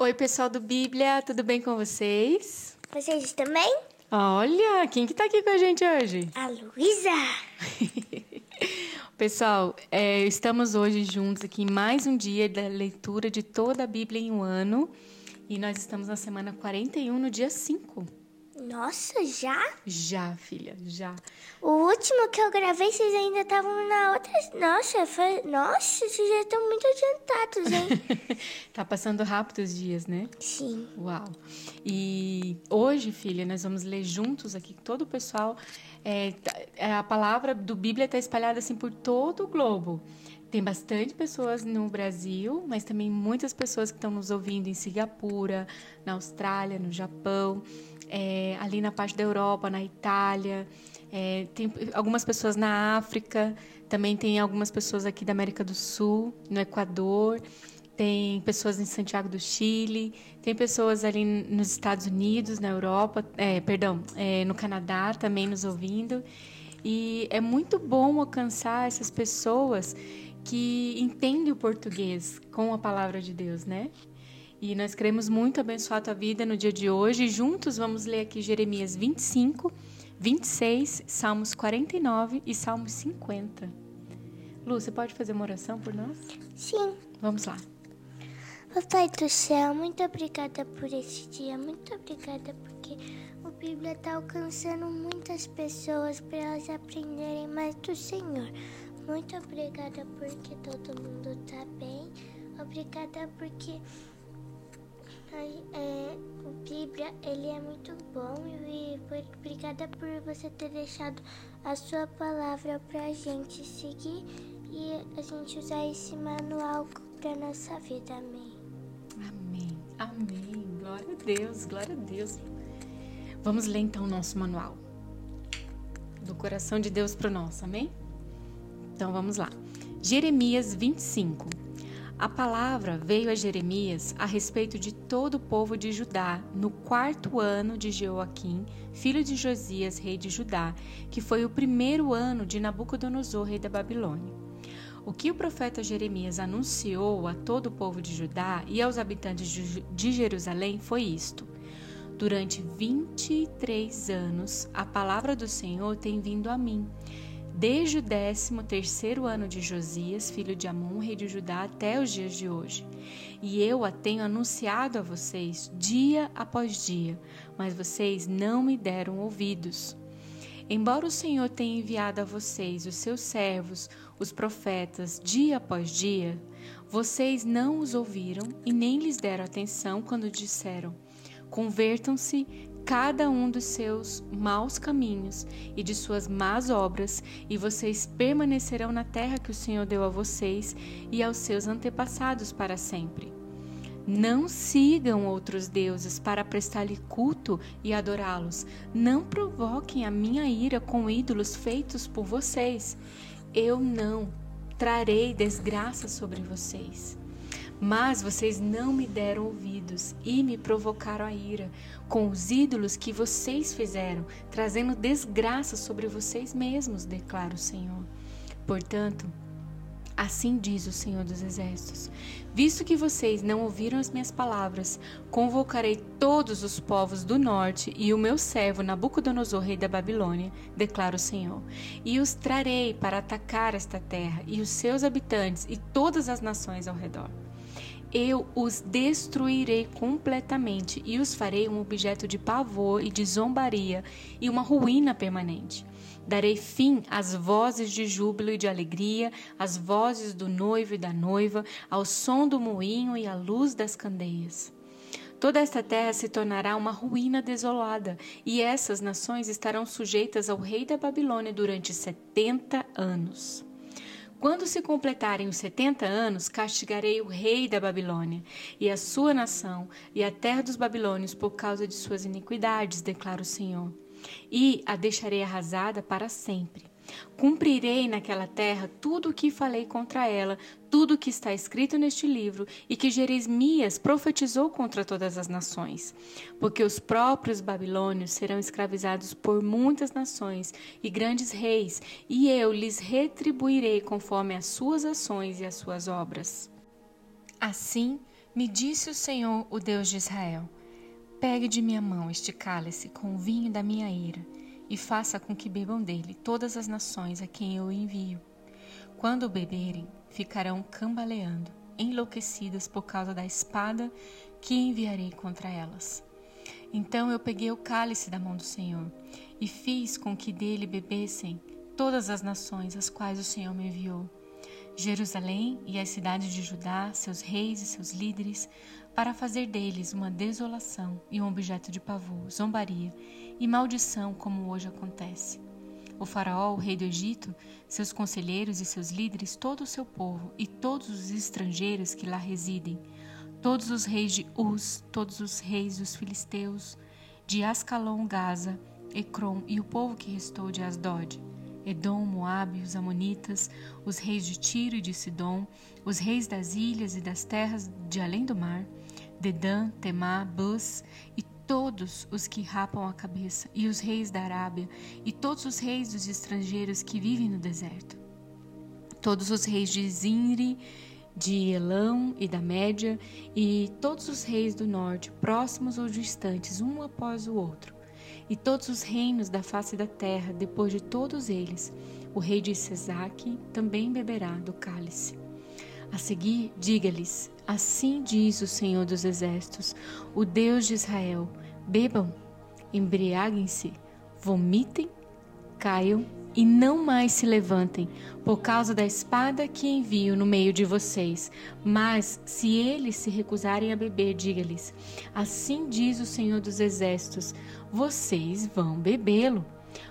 Oi, pessoal do Bíblia, tudo bem com vocês? Vocês também? Olha, quem que tá aqui com a gente hoje? A Luísa! Pessoal, é, estamos hoje juntos aqui em mais um dia da leitura de toda a Bíblia em um ano. E nós estamos na semana 41, no dia 5. Nossa, já? Já, filha, já. O último que eu gravei, vocês ainda estavam na outra. Nossa, foi... Nossa, vocês já estão muito adiantados, hein? tá passando rápido os dias, né? Sim. Uau. E hoje, filha, nós vamos ler juntos aqui, todo o pessoal. É, a palavra do Bíblia está espalhada assim por todo o globo. Tem bastante pessoas no Brasil, mas também muitas pessoas que estão nos ouvindo em Singapura, na Austrália, no Japão, é, ali na parte da Europa, na Itália. É, tem algumas pessoas na África, também tem algumas pessoas aqui da América do Sul, no Equador, tem pessoas em Santiago do Chile, tem pessoas ali nos Estados Unidos, na Europa, é, perdão, no Canadá também nos ouvindo. E é muito bom alcançar essas pessoas que entendem o português com a palavra de Deus, né? E nós queremos muito abençoar a tua vida no dia de hoje. Juntos vamos ler aqui Jeremias 25, 26, Salmos 49 e Salmos 50. Lu, você pode fazer uma oração por nós? Sim. Vamos lá. Papai do céu, muito obrigada por esse dia. Muito obrigada porque o Bíblia está alcançando muitas pessoas para elas aprenderem mais do Senhor. Muito obrigada porque todo mundo está bem. Obrigada porque é, o Bíblia ele é muito bom e obrigada por você ter deixado a sua palavra para a gente seguir e a gente usar esse manual para nossa vida. Amém. Amém. Amém. Glória a Deus. Glória a Deus. Vamos ler então o nosso manual. Do coração de Deus para nosso. Amém? Então vamos lá. Jeremias 25. A palavra veio a Jeremias a respeito de todo o povo de Judá no quarto ano de Jeoaquim, filho de Josias, rei de Judá, que foi o primeiro ano de Nabucodonosor, rei da Babilônia. O que o profeta Jeremias anunciou a todo o povo de Judá e aos habitantes de Jerusalém foi isto: Durante 23 anos a palavra do Senhor tem vindo a mim desde o décimo terceiro ano de Josias, filho de Amon, rei de Judá, até os dias de hoje. E eu a tenho anunciado a vocês dia após dia, mas vocês não me deram ouvidos. Embora o Senhor tenha enviado a vocês os seus servos, os profetas, dia após dia, vocês não os ouviram e nem lhes deram atenção quando disseram: Convertam-se cada um dos seus maus caminhos e de suas más obras, e vocês permanecerão na terra que o Senhor deu a vocês e aos seus antepassados para sempre. Não sigam outros deuses para prestar-lhe culto e adorá-los. Não provoquem a minha ira com ídolos feitos por vocês. Eu não trarei desgraça sobre vocês. Mas vocês não me deram ouvidos e me provocaram a ira com os ídolos que vocês fizeram, trazendo desgraça sobre vocês mesmos, declara o Senhor. Portanto, Assim diz o Senhor dos Exércitos: Visto que vocês não ouviram as minhas palavras, convocarei todos os povos do norte e o meu servo Nabucodonosor, rei da Babilônia, declara o Senhor, e os trarei para atacar esta terra e os seus habitantes e todas as nações ao redor eu os destruirei completamente e os farei um objeto de pavor e de zombaria e uma ruína permanente. Darei fim às vozes de júbilo e de alegria, às vozes do noivo e da noiva, ao som do moinho e à luz das candeias. Toda esta terra se tornará uma ruína desolada, e essas nações estarão sujeitas ao rei da Babilônia durante setenta anos. Quando se completarem os setenta anos, castigarei o rei da Babilônia e a sua nação e a terra dos babilônios por causa de suas iniquidades, declara o Senhor, e a deixarei arrasada para sempre. Cumprirei naquela terra tudo o que falei contra ela, tudo o que está escrito neste livro e que Jeremias profetizou contra todas as nações. Porque os próprios babilônios serão escravizados por muitas nações e grandes reis, e eu lhes retribuirei conforme as suas ações e as suas obras. Assim, Me disse o Senhor, o Deus de Israel: Pegue de minha mão este cálice com o vinho da minha ira, e faça com que bebam dele todas as nações a quem eu envio. Quando o beberem, ficarão cambaleando, enlouquecidas por causa da espada que enviarei contra elas. Então eu peguei o cálice da mão do Senhor e fiz com que dele bebessem todas as nações às quais o Senhor me enviou. Jerusalém e as cidades de Judá, seus reis e seus líderes, para fazer deles uma desolação e um objeto de pavor, zombaria e maldição, como hoje acontece. O Faraó, o rei do Egito, seus conselheiros e seus líderes, todo o seu povo e todos os estrangeiros que lá residem, todos os reis de Uz, todos os reis dos filisteus, de Ascalon, Gaza, Ecrom e o povo que restou de Asdod, Edom, Moabe, os Amonitas, os reis de Tiro e de Sidom, os reis das ilhas e das terras de além do mar, Dedã, Temá, Bus e todos os que rapam a cabeça, e os reis da Arábia, e todos os reis dos estrangeiros que vivem no deserto. Todos os reis de Zinri, de Elão e da Média, e todos os reis do norte, próximos ou distantes, um após o outro e todos os reinos da face da terra, depois de todos eles, o rei de Sesaque também beberá do cálice. A seguir, diga-lhes: Assim diz o Senhor dos Exércitos, o Deus de Israel: Bebam, embriaguem-se, vomitem, caiam e não mais se levantem, por causa da espada que envio no meio de vocês. Mas, se eles se recusarem a beber, diga-lhes: Assim diz o Senhor dos Exércitos: vocês vão bebê-lo.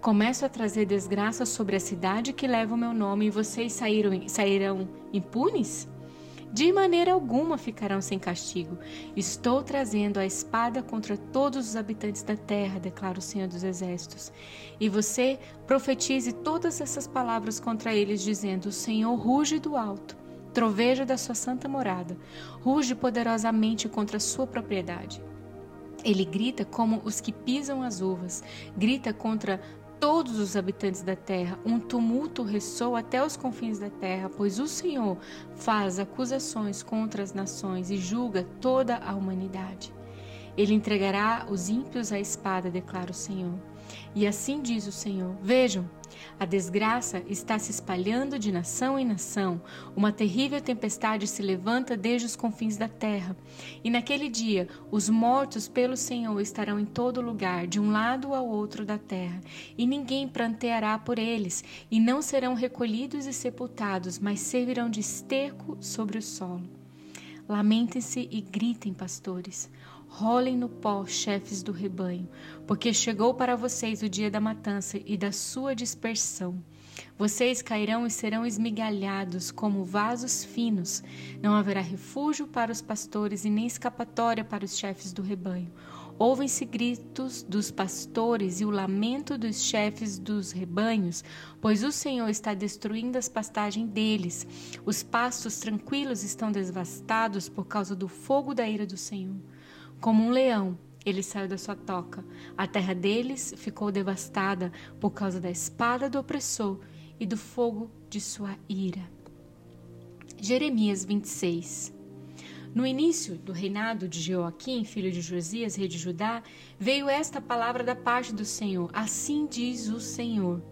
Começo a trazer desgraça sobre a cidade que leva o meu nome e vocês saíram, sairão impunes? De maneira alguma ficarão sem castigo. Estou trazendo a espada contra todos os habitantes da terra, declara o Senhor dos Exércitos. E você profetize todas essas palavras contra eles, dizendo: O Senhor ruge do alto, troveja da sua santa morada, ruge poderosamente contra a sua propriedade. Ele grita como os que pisam as uvas, grita contra todos os habitantes da terra. Um tumulto ressoa até os confins da terra, pois o Senhor faz acusações contra as nações e julga toda a humanidade. Ele entregará os ímpios à espada, declara o Senhor. E assim diz o Senhor: Vejam, a desgraça está se espalhando de nação em nação. Uma terrível tempestade se levanta desde os confins da terra. E naquele dia, os mortos pelo Senhor estarão em todo lugar, de um lado ao outro da terra. E ninguém pranteará por eles, e não serão recolhidos e sepultados, mas servirão de esterco sobre o solo. Lamentem-se e gritem, pastores. Rolem no pó, chefes do rebanho, porque chegou para vocês o dia da matança e da sua dispersão. Vocês cairão e serão esmigalhados como vasos finos. Não haverá refúgio para os pastores e nem escapatória para os chefes do rebanho. Ouvem-se gritos dos pastores e o lamento dos chefes dos rebanhos, pois o Senhor está destruindo as pastagens deles. Os pastos tranquilos estão devastados por causa do fogo da ira do Senhor. Como um leão, ele saiu da sua toca. A terra deles ficou devastada por causa da espada do opressor e do fogo de sua ira. Jeremias 26 No início do reinado de Joaquim, filho de Josias, rei de Judá, veio esta palavra da parte do Senhor. Assim diz o Senhor.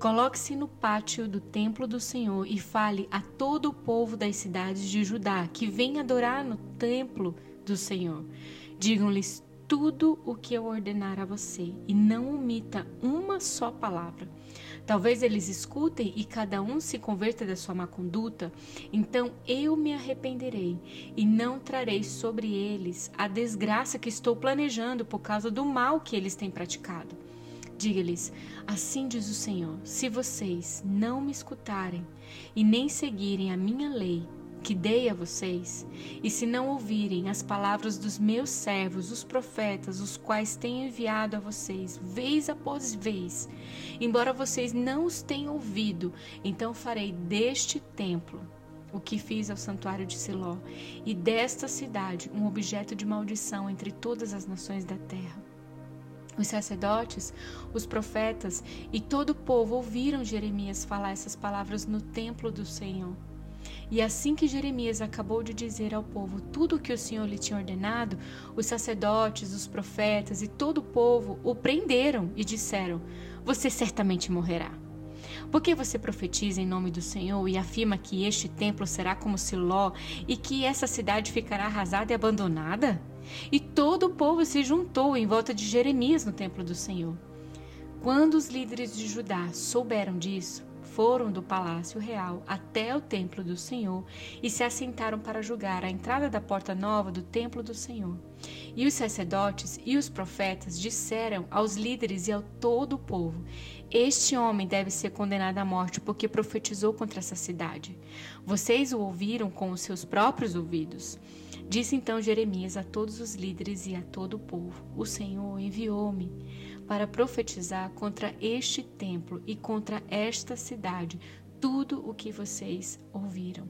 Coloque-se no pátio do templo do Senhor e fale a todo o povo das cidades de Judá que vem adorar no templo do Senhor. Digam-lhes tudo o que eu ordenar a você e não omita uma só palavra. Talvez eles escutem e cada um se converta da sua má conduta, então eu me arrependerei e não trarei sobre eles a desgraça que estou planejando por causa do mal que eles têm praticado. Diga-lhes: Assim diz o Senhor: se vocês não me escutarem e nem seguirem a minha lei, que dei a vocês, e se não ouvirem as palavras dos meus servos, os profetas, os quais tenho enviado a vocês, vez após vez, embora vocês não os tenham ouvido, então farei deste templo o que fiz ao santuário de Siló, e desta cidade um objeto de maldição entre todas as nações da terra. Os sacerdotes, os profetas e todo o povo ouviram Jeremias falar essas palavras no templo do Senhor. E assim que Jeremias acabou de dizer ao povo tudo o que o Senhor lhe tinha ordenado, os sacerdotes, os profetas e todo o povo o prenderam e disseram: Você certamente morrerá. Porque você profetiza em nome do Senhor e afirma que este templo será como Siló e que essa cidade ficará arrasada e abandonada? E todo o povo se juntou em volta de Jeremias no templo do Senhor. Quando os líderes de Judá souberam disso, foram do palácio real até o templo do Senhor e se assentaram para julgar a entrada da porta nova do templo do Senhor. E os sacerdotes e os profetas disseram aos líderes e a todo o povo: Este homem deve ser condenado à morte porque profetizou contra essa cidade. Vocês o ouviram com os seus próprios ouvidos. Disse então Jeremias a todos os líderes e a todo o povo: O Senhor enviou-me para profetizar contra este templo e contra esta cidade tudo o que vocês ouviram.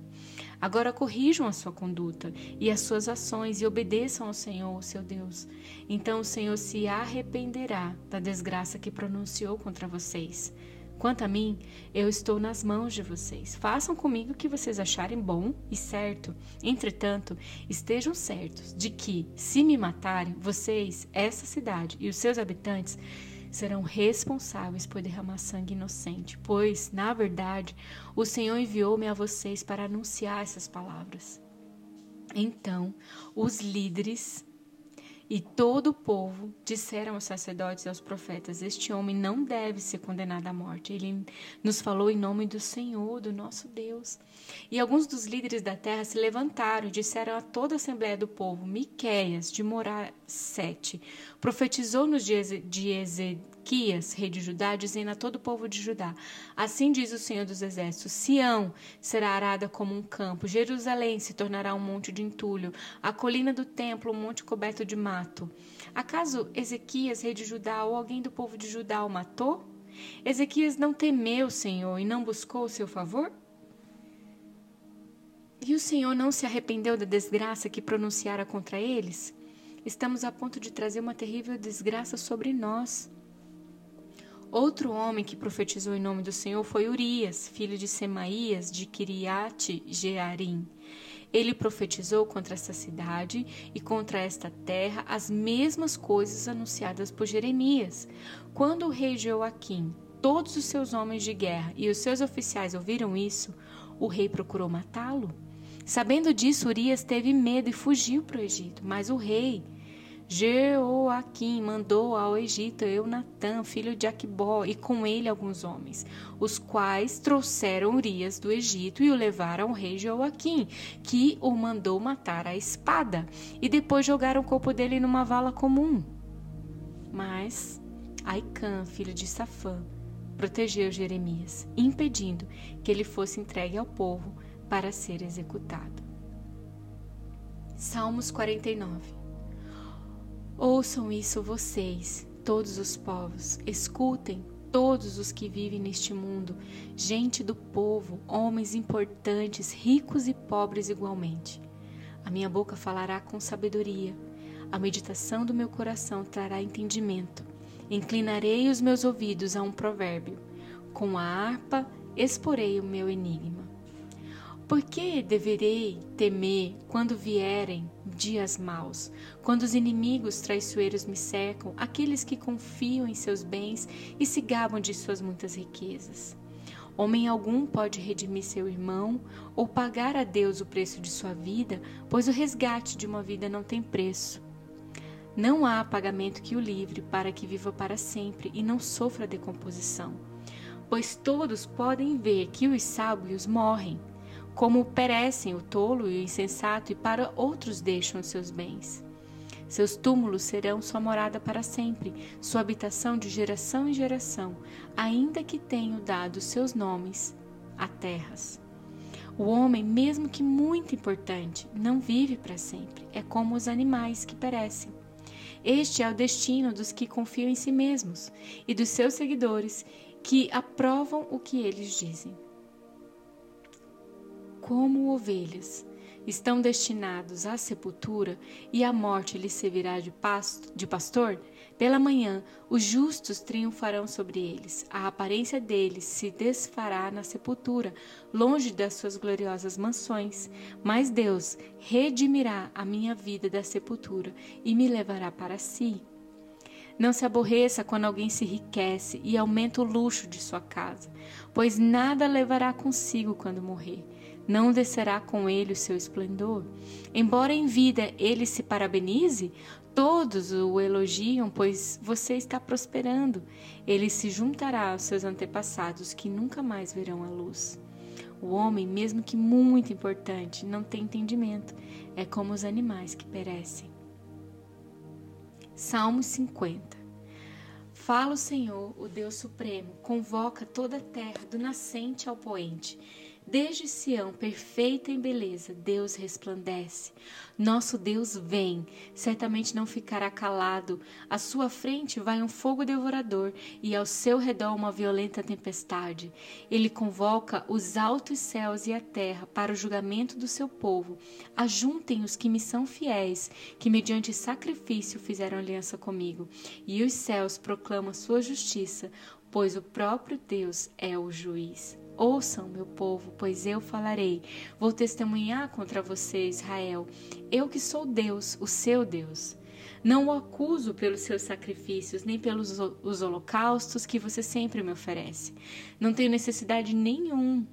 Agora corrijam a sua conduta e as suas ações e obedeçam ao Senhor, seu Deus. Então o Senhor se arrependerá da desgraça que pronunciou contra vocês. Quanto a mim, eu estou nas mãos de vocês. Façam comigo o que vocês acharem bom e certo. Entretanto, estejam certos de que, se me matarem, vocês, essa cidade e os seus habitantes serão responsáveis por derramar sangue inocente, pois, na verdade, o Senhor enviou-me a vocês para anunciar essas palavras. Então, os líderes e todo o povo disseram aos sacerdotes e aos profetas: Este homem não deve ser condenado à morte. Ele nos falou em nome do Senhor, do nosso Deus. E alguns dos líderes da terra se levantaram e disseram a toda a assembleia do povo: Miqueias, de Morá 7, profetizou nos dias de Ezequias, rei de Judá, dizendo a todo o povo de Judá: Assim diz o Senhor dos Exércitos: Sião será arada como um campo, Jerusalém se tornará um monte de entulho, a colina do templo um monte coberto de mato. Acaso Ezequias, rei de Judá, ou alguém do povo de Judá o matou? Ezequias não temeu o Senhor e não buscou o seu favor? E o Senhor não se arrependeu da desgraça que pronunciara contra eles? Estamos a ponto de trazer uma terrível desgraça sobre nós. Outro homem que profetizou em nome do Senhor foi Urias, filho de Semaías, de Kiriate Jearim. Ele profetizou contra essa cidade e contra esta terra as mesmas coisas anunciadas por Jeremias. Quando o rei Joaquim, todos os seus homens de guerra e os seus oficiais ouviram isso, o rei procurou matá-lo. Sabendo disso, Urias teve medo e fugiu para o Egito, mas o rei Jeoaquim mandou ao Egito Eunatã, filho de Aquibó, e com ele alguns homens, os quais trouxeram Urias do Egito e o levaram ao rei Jeoaquim, que o mandou matar à espada, e depois jogaram o corpo dele numa vala comum. Mas Aicã, filho de Safã, protegeu Jeremias, impedindo que ele fosse entregue ao povo para ser executado. Salmos 49 Ouçam isso vocês, todos os povos, escutem todos os que vivem neste mundo, gente do povo, homens importantes, ricos e pobres igualmente. A minha boca falará com sabedoria, a meditação do meu coração trará entendimento. Inclinarei os meus ouvidos a um provérbio, com a harpa exporei o meu enigma. Por que deverei temer quando vierem dias maus, quando os inimigos traiçoeiros me cercam, aqueles que confiam em seus bens e se gabam de suas muitas riquezas. Homem algum pode redimir seu irmão ou pagar a Deus o preço de sua vida, pois o resgate de uma vida não tem preço. Não há pagamento que o livre para que viva para sempre e não sofra decomposição, pois todos podem ver que os sábios morrem como perecem o tolo e o insensato, e para outros deixam seus bens. Seus túmulos serão sua morada para sempre, sua habitação de geração em geração, ainda que tenham dado seus nomes a terras. O homem, mesmo que muito importante, não vive para sempre. É como os animais que perecem. Este é o destino dos que confiam em si mesmos e dos seus seguidores que aprovam o que eles dizem como ovelhas, estão destinados à sepultura e a morte lhes servirá de, pasto, de pastor, pela manhã os justos triunfarão sobre eles. A aparência deles se desfará na sepultura, longe das suas gloriosas mansões. Mas Deus redimirá a minha vida da sepultura e me levará para si. Não se aborreça quando alguém se enriquece e aumenta o luxo de sua casa, pois nada levará consigo quando morrer não descerá com ele o seu esplendor. Embora em vida ele se parabenize, todos o elogiam, pois você está prosperando. Ele se juntará aos seus antepassados que nunca mais verão a luz. O homem, mesmo que muito importante, não tem entendimento. É como os animais que perecem. Salmo 50 Fala o Senhor, o Deus Supremo, convoca toda a terra, do nascente ao poente. Desde Sião, perfeita em beleza, Deus resplandece. Nosso Deus vem, certamente não ficará calado. À sua frente vai um fogo devorador e ao seu redor uma violenta tempestade. Ele convoca os altos céus e a terra para o julgamento do seu povo. Ajuntem os que me são fiéis, que mediante sacrifício fizeram aliança comigo. E os céus proclamam sua justiça, pois o próprio Deus é o juiz. Ouçam, meu povo, pois eu falarei. Vou testemunhar contra você, Israel. Eu que sou Deus, o seu Deus. Não o acuso pelos seus sacrifícios, nem pelos os holocaustos que você sempre me oferece. Não tenho necessidade nenhum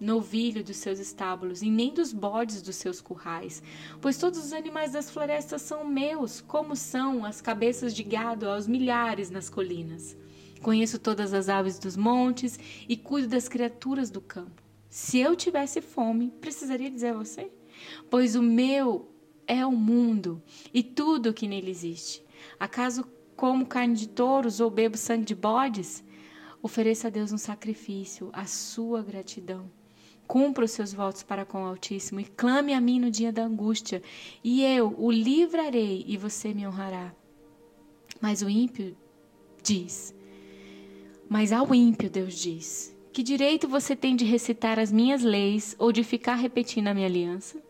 novilho dos seus estábulos e nem dos bodes dos seus currais, pois todos os animais das florestas são meus, como são as cabeças de gado aos milhares nas colinas. Conheço todas as aves dos montes e cuido das criaturas do campo. Se eu tivesse fome, precisaria dizer a você? Pois o meu é o mundo e tudo o que nele existe. Acaso como carne de touros ou bebo sangue de bodes? Ofereça a Deus um sacrifício, a sua gratidão. Cumpra os seus votos para com o Altíssimo e clame a mim no dia da angústia, e eu o livrarei e você me honrará. Mas o ímpio diz: mas ao ímpio, Deus diz: Que direito você tem de recitar as minhas leis ou de ficar repetindo a minha aliança?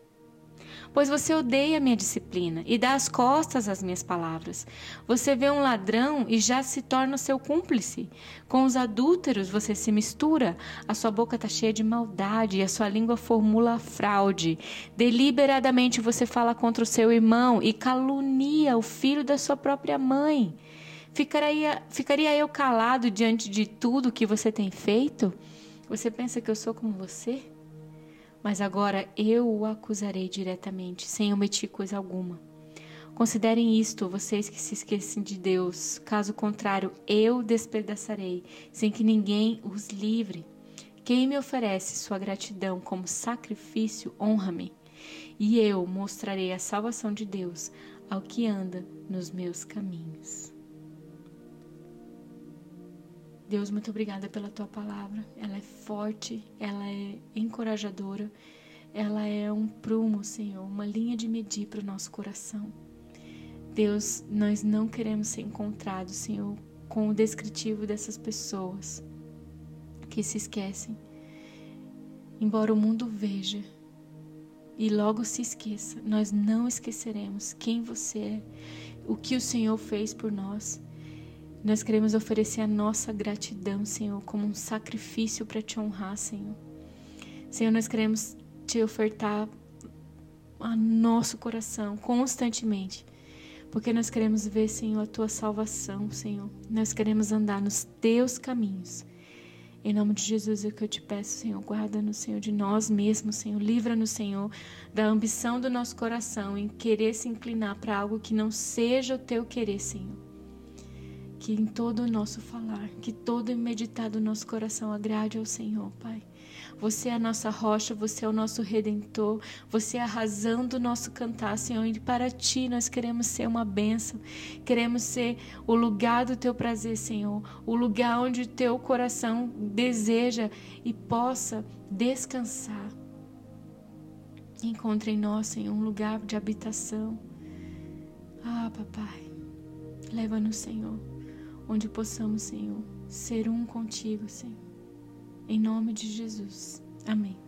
Pois você odeia a minha disciplina e dá as costas às minhas palavras. Você vê um ladrão e já se torna seu cúmplice. Com os adúlteros você se mistura. A sua boca está cheia de maldade e a sua língua formula fraude. Deliberadamente você fala contra o seu irmão e calunia o filho da sua própria mãe. Ficaria, ficaria eu calado diante de tudo que você tem feito? Você pensa que eu sou como você? Mas agora eu o acusarei diretamente, sem omitir coisa alguma. Considerem isto, vocês que se esquecem de Deus. Caso contrário, eu despedaçarei, sem que ninguém os livre. Quem me oferece sua gratidão como sacrifício, honra-me. E eu mostrarei a salvação de Deus ao que anda nos meus caminhos. Deus, muito obrigada pela tua palavra. Ela é forte, ela é encorajadora, ela é um prumo, Senhor, uma linha de medir para o nosso coração. Deus, nós não queremos ser encontrados, Senhor, com o descritivo dessas pessoas que se esquecem. Embora o mundo veja e logo se esqueça, nós não esqueceremos quem você é, o que o Senhor fez por nós nós queremos oferecer a nossa gratidão, Senhor, como um sacrifício para te honrar, Senhor. Senhor, nós queremos te ofertar a nosso coração constantemente, porque nós queremos ver, Senhor, a tua salvação, Senhor. Nós queremos andar nos teus caminhos. Em nome de Jesus é que eu te peço, Senhor, guarda-nos, Senhor, de nós mesmos, Senhor. Livra-nos, Senhor, da ambição do nosso coração em querer se inclinar para algo que não seja o teu querer, Senhor que em todo o nosso falar, que todo meditar do nosso coração agrade ao Senhor, Pai. Você é a nossa rocha, você é o nosso redentor, você é a razão do nosso cantar, Senhor. E para ti nós queremos ser uma bênção, queremos ser o lugar do teu prazer, Senhor, o lugar onde o teu coração deseja e possa descansar. Encontre em nós, Senhor, um lugar de habitação. Ah, papai, leva-nos, Senhor onde possamos, Senhor, ser um contigo, Senhor. Em nome de Jesus. Amém.